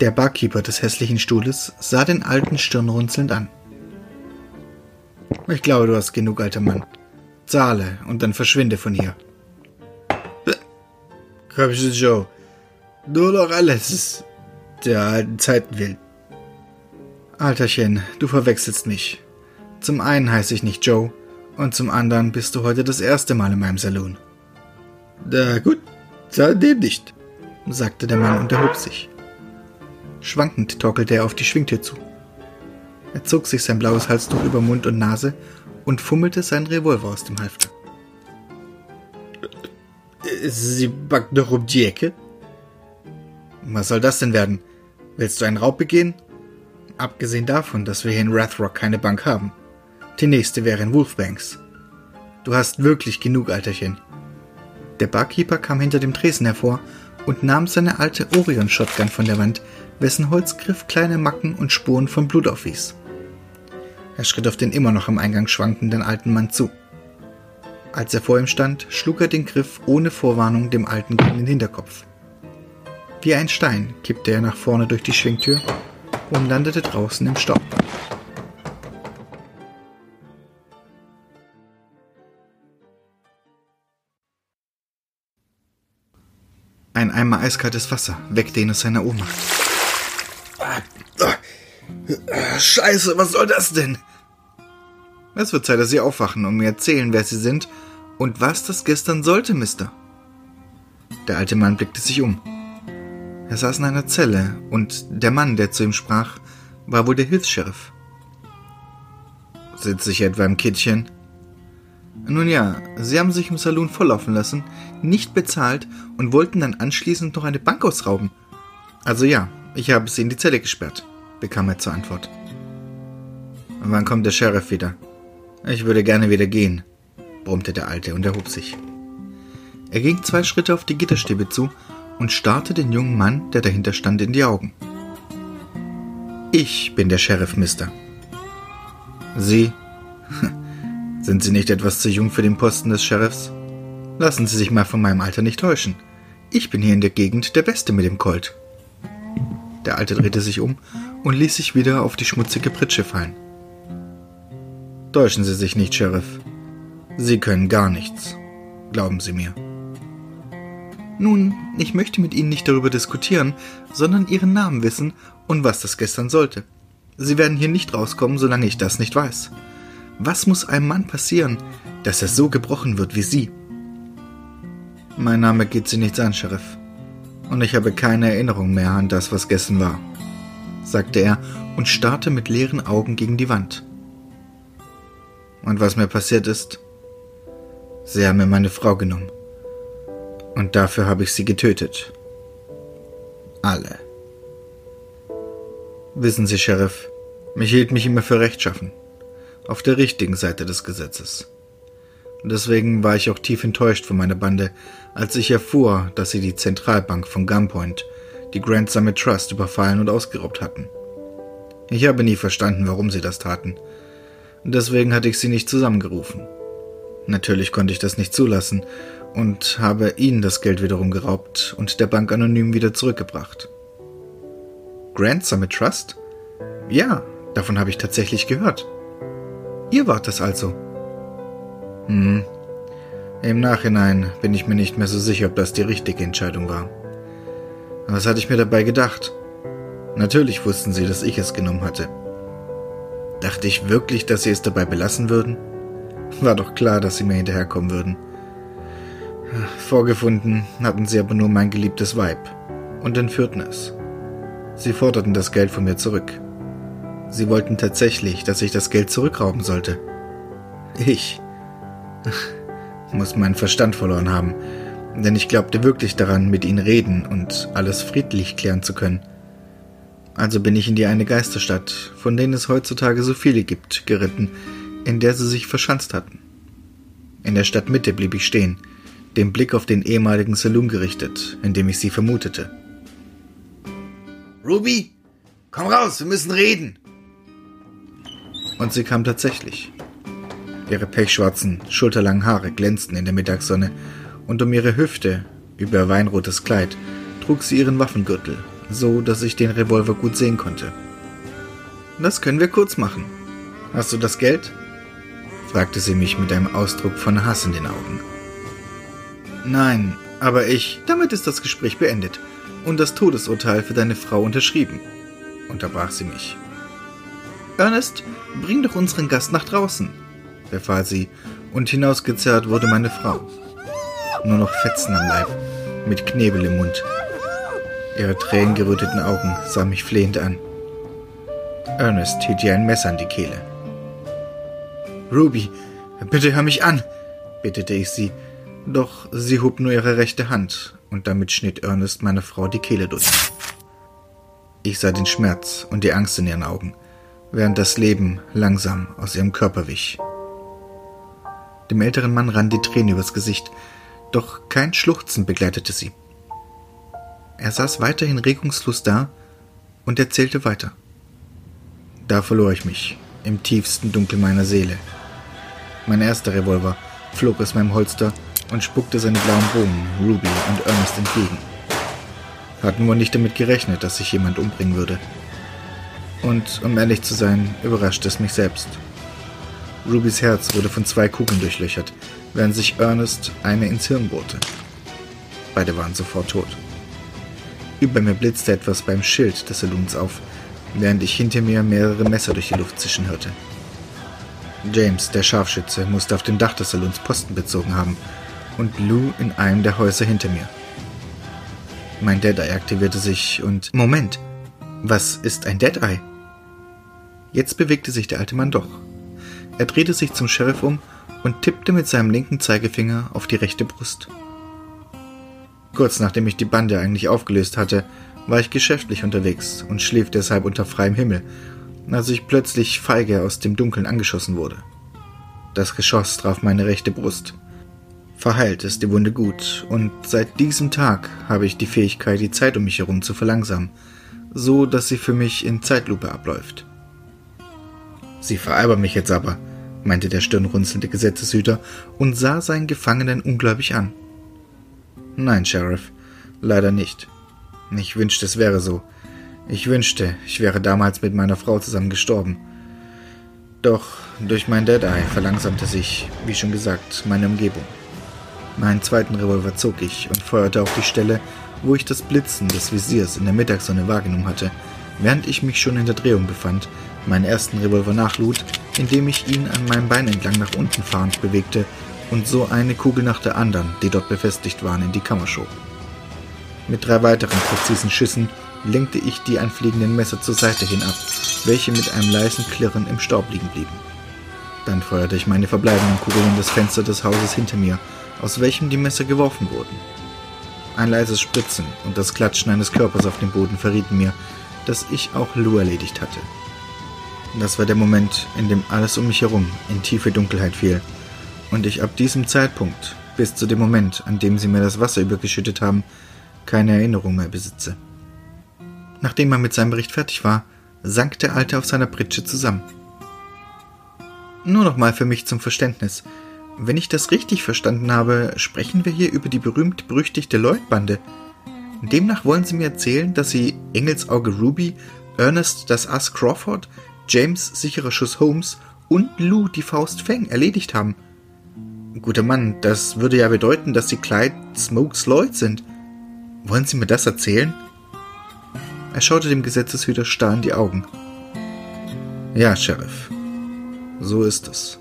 Der Barkeeper des hässlichen Stuhles sah den alten stirnrunzelnd an. Ich glaube, du hast genug, alter Mann. Zahle und dann verschwinde von hier. Komm schon, Joe. Nur noch alles der alten Zeiten will. Alterchen, du verwechselst mich. Zum einen heiße ich nicht Joe und zum anderen bist du heute das erste Mal in meinem Saloon. Na gut, dann dem nicht, sagte der Mann und erhob sich. Schwankend torkelte er auf die Schwingtür zu. Er zog sich sein blaues Halstuch über Mund und Nase und fummelte seinen Revolver aus dem Halfter. Sie backt noch um die Ecke? Was soll das denn werden? Willst du einen Raub begehen? Abgesehen davon, dass wir hier in Rathrock keine Bank haben. Die nächste wäre in Wolfbanks. Du hast wirklich genug, Alterchen. Der Barkeeper kam hinter dem Tresen hervor und nahm seine alte Orion-Shotgun von der Wand, wessen Holzgriff kleine Macken und Spuren von Blut aufwies. Er schritt auf den immer noch am Eingang schwankenden alten Mann zu. Als er vor ihm stand, schlug er den Griff ohne Vorwarnung dem Alten gegen den Hinterkopf. Wie ein Stein kippte er nach vorne durch die Schwingtür und landete draußen im Staub. Ein Eimer eiskaltes Wasser weckte ihn aus seiner Ohnmacht. Scheiße, was soll das denn? Es wird Zeit, dass Sie aufwachen und mir erzählen, wer Sie sind und was das gestern sollte, Mister. Der alte Mann blickte sich um. Er saß in einer Zelle und der Mann, der zu ihm sprach, war wohl der Hilfs-Sheriff. Sitze ich etwa im Kittchen? Nun ja, sie haben sich im Saloon volllaufen lassen, nicht bezahlt und wollten dann anschließend noch eine Bank ausrauben. Also ja, ich habe sie in die Zelle gesperrt, bekam er zur Antwort. Wann kommt der Sheriff wieder? Ich würde gerne wieder gehen, brummte der Alte und erhob sich. Er ging zwei Schritte auf die Gitterstäbe zu und starrte den jungen Mann, der dahinter stand, in die Augen. Ich bin der Sheriff, Mister. Sie? Sind Sie nicht etwas zu jung für den Posten des Sheriffs? Lassen Sie sich mal von meinem Alter nicht täuschen. Ich bin hier in der Gegend der Beste mit dem Colt. Der Alte drehte sich um und ließ sich wieder auf die schmutzige Pritsche fallen. Täuschen Sie sich nicht, Sheriff. Sie können gar nichts. Glauben Sie mir. Nun, ich möchte mit Ihnen nicht darüber diskutieren, sondern Ihren Namen wissen und was das gestern sollte. Sie werden hier nicht rauskommen, solange ich das nicht weiß. Was muss einem Mann passieren, dass er so gebrochen wird wie Sie? Mein Name geht Sie nichts an, Sheriff. Und ich habe keine Erinnerung mehr an das, was gestern war, sagte er und starrte mit leeren Augen gegen die Wand. Und was mir passiert ist? Sie haben mir meine Frau genommen. Und dafür habe ich sie getötet. Alle. Wissen Sie, Sheriff, mich hielt mich immer für rechtschaffen. Auf der richtigen Seite des Gesetzes. Deswegen war ich auch tief enttäuscht von meiner Bande, als ich erfuhr, dass sie die Zentralbank von Gunpoint, die Grand Summit Trust, überfallen und ausgeraubt hatten. Ich habe nie verstanden, warum sie das taten. Deswegen hatte ich sie nicht zusammengerufen. Natürlich konnte ich das nicht zulassen und habe ihnen das Geld wiederum geraubt und der Bank anonym wieder zurückgebracht. Grand Summit Trust? Ja, davon habe ich tatsächlich gehört. Ihr wart das also. Hm. Im Nachhinein bin ich mir nicht mehr so sicher, ob das die richtige Entscheidung war. Was hatte ich mir dabei gedacht? Natürlich wussten sie, dass ich es genommen hatte. Dachte ich wirklich, dass sie es dabei belassen würden? War doch klar, dass sie mir hinterherkommen würden. Vorgefunden hatten sie aber nur mein geliebtes Weib und entführten es. Sie forderten das Geld von mir zurück. Sie wollten tatsächlich, dass ich das Geld zurückrauben sollte. Ich muss meinen Verstand verloren haben, denn ich glaubte wirklich daran, mit ihnen reden und alles friedlich klären zu können. Also bin ich in die eine Geisterstadt, von denen es heutzutage so viele gibt, geritten, in der sie sich verschanzt hatten. In der Stadtmitte blieb ich stehen, den Blick auf den ehemaligen Saloon gerichtet, in dem ich sie vermutete. Ruby, komm raus, wir müssen reden. Und sie kam tatsächlich. Ihre pechschwarzen, schulterlangen Haare glänzten in der Mittagssonne, und um ihre Hüfte, über weinrotes Kleid, trug sie ihren Waffengürtel, so dass ich den Revolver gut sehen konnte. Das können wir kurz machen. Hast du das Geld? fragte sie mich mit einem Ausdruck von Hass in den Augen. Nein, aber ich. Damit ist das Gespräch beendet und das Todesurteil für deine Frau unterschrieben, unterbrach sie mich. Ernest, bring doch unseren Gast nach draußen, befahl sie, und hinausgezerrt wurde meine Frau. Nur noch Fetzen am Leib, mit Knebel im Mund. Ihre tränengeröteten Augen sahen mich flehend an. Ernest hielt ihr ein Messer an die Kehle. Ruby, bitte hör mich an, bittete ich sie, doch sie hob nur ihre rechte Hand, und damit schnitt Ernest meiner Frau die Kehle durch. Ich sah den Schmerz und die Angst in ihren Augen, während das Leben langsam aus ihrem Körper wich. Dem älteren Mann rann die Tränen übers Gesicht, doch kein Schluchzen begleitete sie. Er saß weiterhin regungslos da und erzählte weiter. Da verlor ich mich im tiefsten Dunkel meiner Seele. Mein erster Revolver flog aus meinem Holster und spuckte seine blauen Bohnen Ruby und Ernest entgegen. Hatten wohl nicht damit gerechnet, dass sich jemand umbringen würde. Und um ehrlich zu sein, überraschte es mich selbst. Rubys Herz wurde von zwei Kugeln durchlöchert, während sich Ernest eine ins Hirn bohrte. Beide waren sofort tot. Über mir blitzte etwas beim Schild des Saloons auf, während ich hinter mir mehrere Messer durch die Luft zischen hörte. James, der Scharfschütze, musste auf dem Dach des Salons Posten bezogen haben und Lou in einem der Häuser hinter mir. Mein Deadeye aktivierte sich und Moment, was ist ein Deadeye? Jetzt bewegte sich der alte Mann doch. Er drehte sich zum Sheriff um und tippte mit seinem linken Zeigefinger auf die rechte Brust. Kurz nachdem ich die Bande eigentlich aufgelöst hatte, war ich geschäftlich unterwegs und schlief deshalb unter freiem Himmel, als ich plötzlich feige aus dem Dunkeln angeschossen wurde. Das Geschoss traf meine rechte Brust. Verheilt ist die Wunde gut, und seit diesem Tag habe ich die Fähigkeit, die Zeit um mich herum zu verlangsamen, so dass sie für mich in Zeitlupe abläuft. Sie veralbern mich jetzt aber, meinte der stirnrunzelnde Gesetzeshüter und sah seinen Gefangenen ungläubig an. Nein, Sheriff, leider nicht. Ich wünschte, es wäre so. Ich wünschte, ich wäre damals mit meiner Frau zusammen gestorben. Doch durch mein Dead Eye verlangsamte sich, wie schon gesagt, meine Umgebung. Meinen zweiten Revolver zog ich und feuerte auf die Stelle, wo ich das Blitzen des Visiers in der Mittagssonne wahrgenommen hatte, während ich mich schon in der Drehung befand, meinen ersten Revolver nachlud, indem ich ihn an meinem Bein entlang nach unten fahrend bewegte und so eine Kugel nach der anderen, die dort befestigt waren, in die Kammer schob. Mit drei weiteren präzisen Schüssen lenkte ich die anfliegenden Messer zur Seite hinab, welche mit einem leisen Klirren im Staub liegen blieben. Dann feuerte ich meine verbleibenden Kugeln in das Fenster des Hauses hinter mir aus welchem die Messer geworfen wurden. Ein leises Spritzen und das Klatschen eines Körpers auf dem Boden verrieten mir, dass ich auch Lou erledigt hatte. Das war der Moment, in dem alles um mich herum in tiefe Dunkelheit fiel und ich ab diesem Zeitpunkt bis zu dem Moment, an dem sie mir das Wasser übergeschüttet haben, keine Erinnerung mehr besitze. Nachdem er mit seinem Bericht fertig war, sank der Alte auf seiner Pritsche zusammen. Nur noch mal für mich zum Verständnis. Wenn ich das richtig verstanden habe, sprechen wir hier über die berühmt-berüchtigte Lloyd-Bande. Demnach wollen Sie mir erzählen, dass Sie Engelsauge Ruby, Ernest das Ass Crawford, James sicherer Schuss Holmes und Lou die Faust Fang erledigt haben. Guter Mann, das würde ja bedeuten, dass Sie Clyde Smokes Lloyd sind. Wollen Sie mir das erzählen? Er schaute dem Gesetzeshüter starr in die Augen. Ja, Sheriff. So ist es.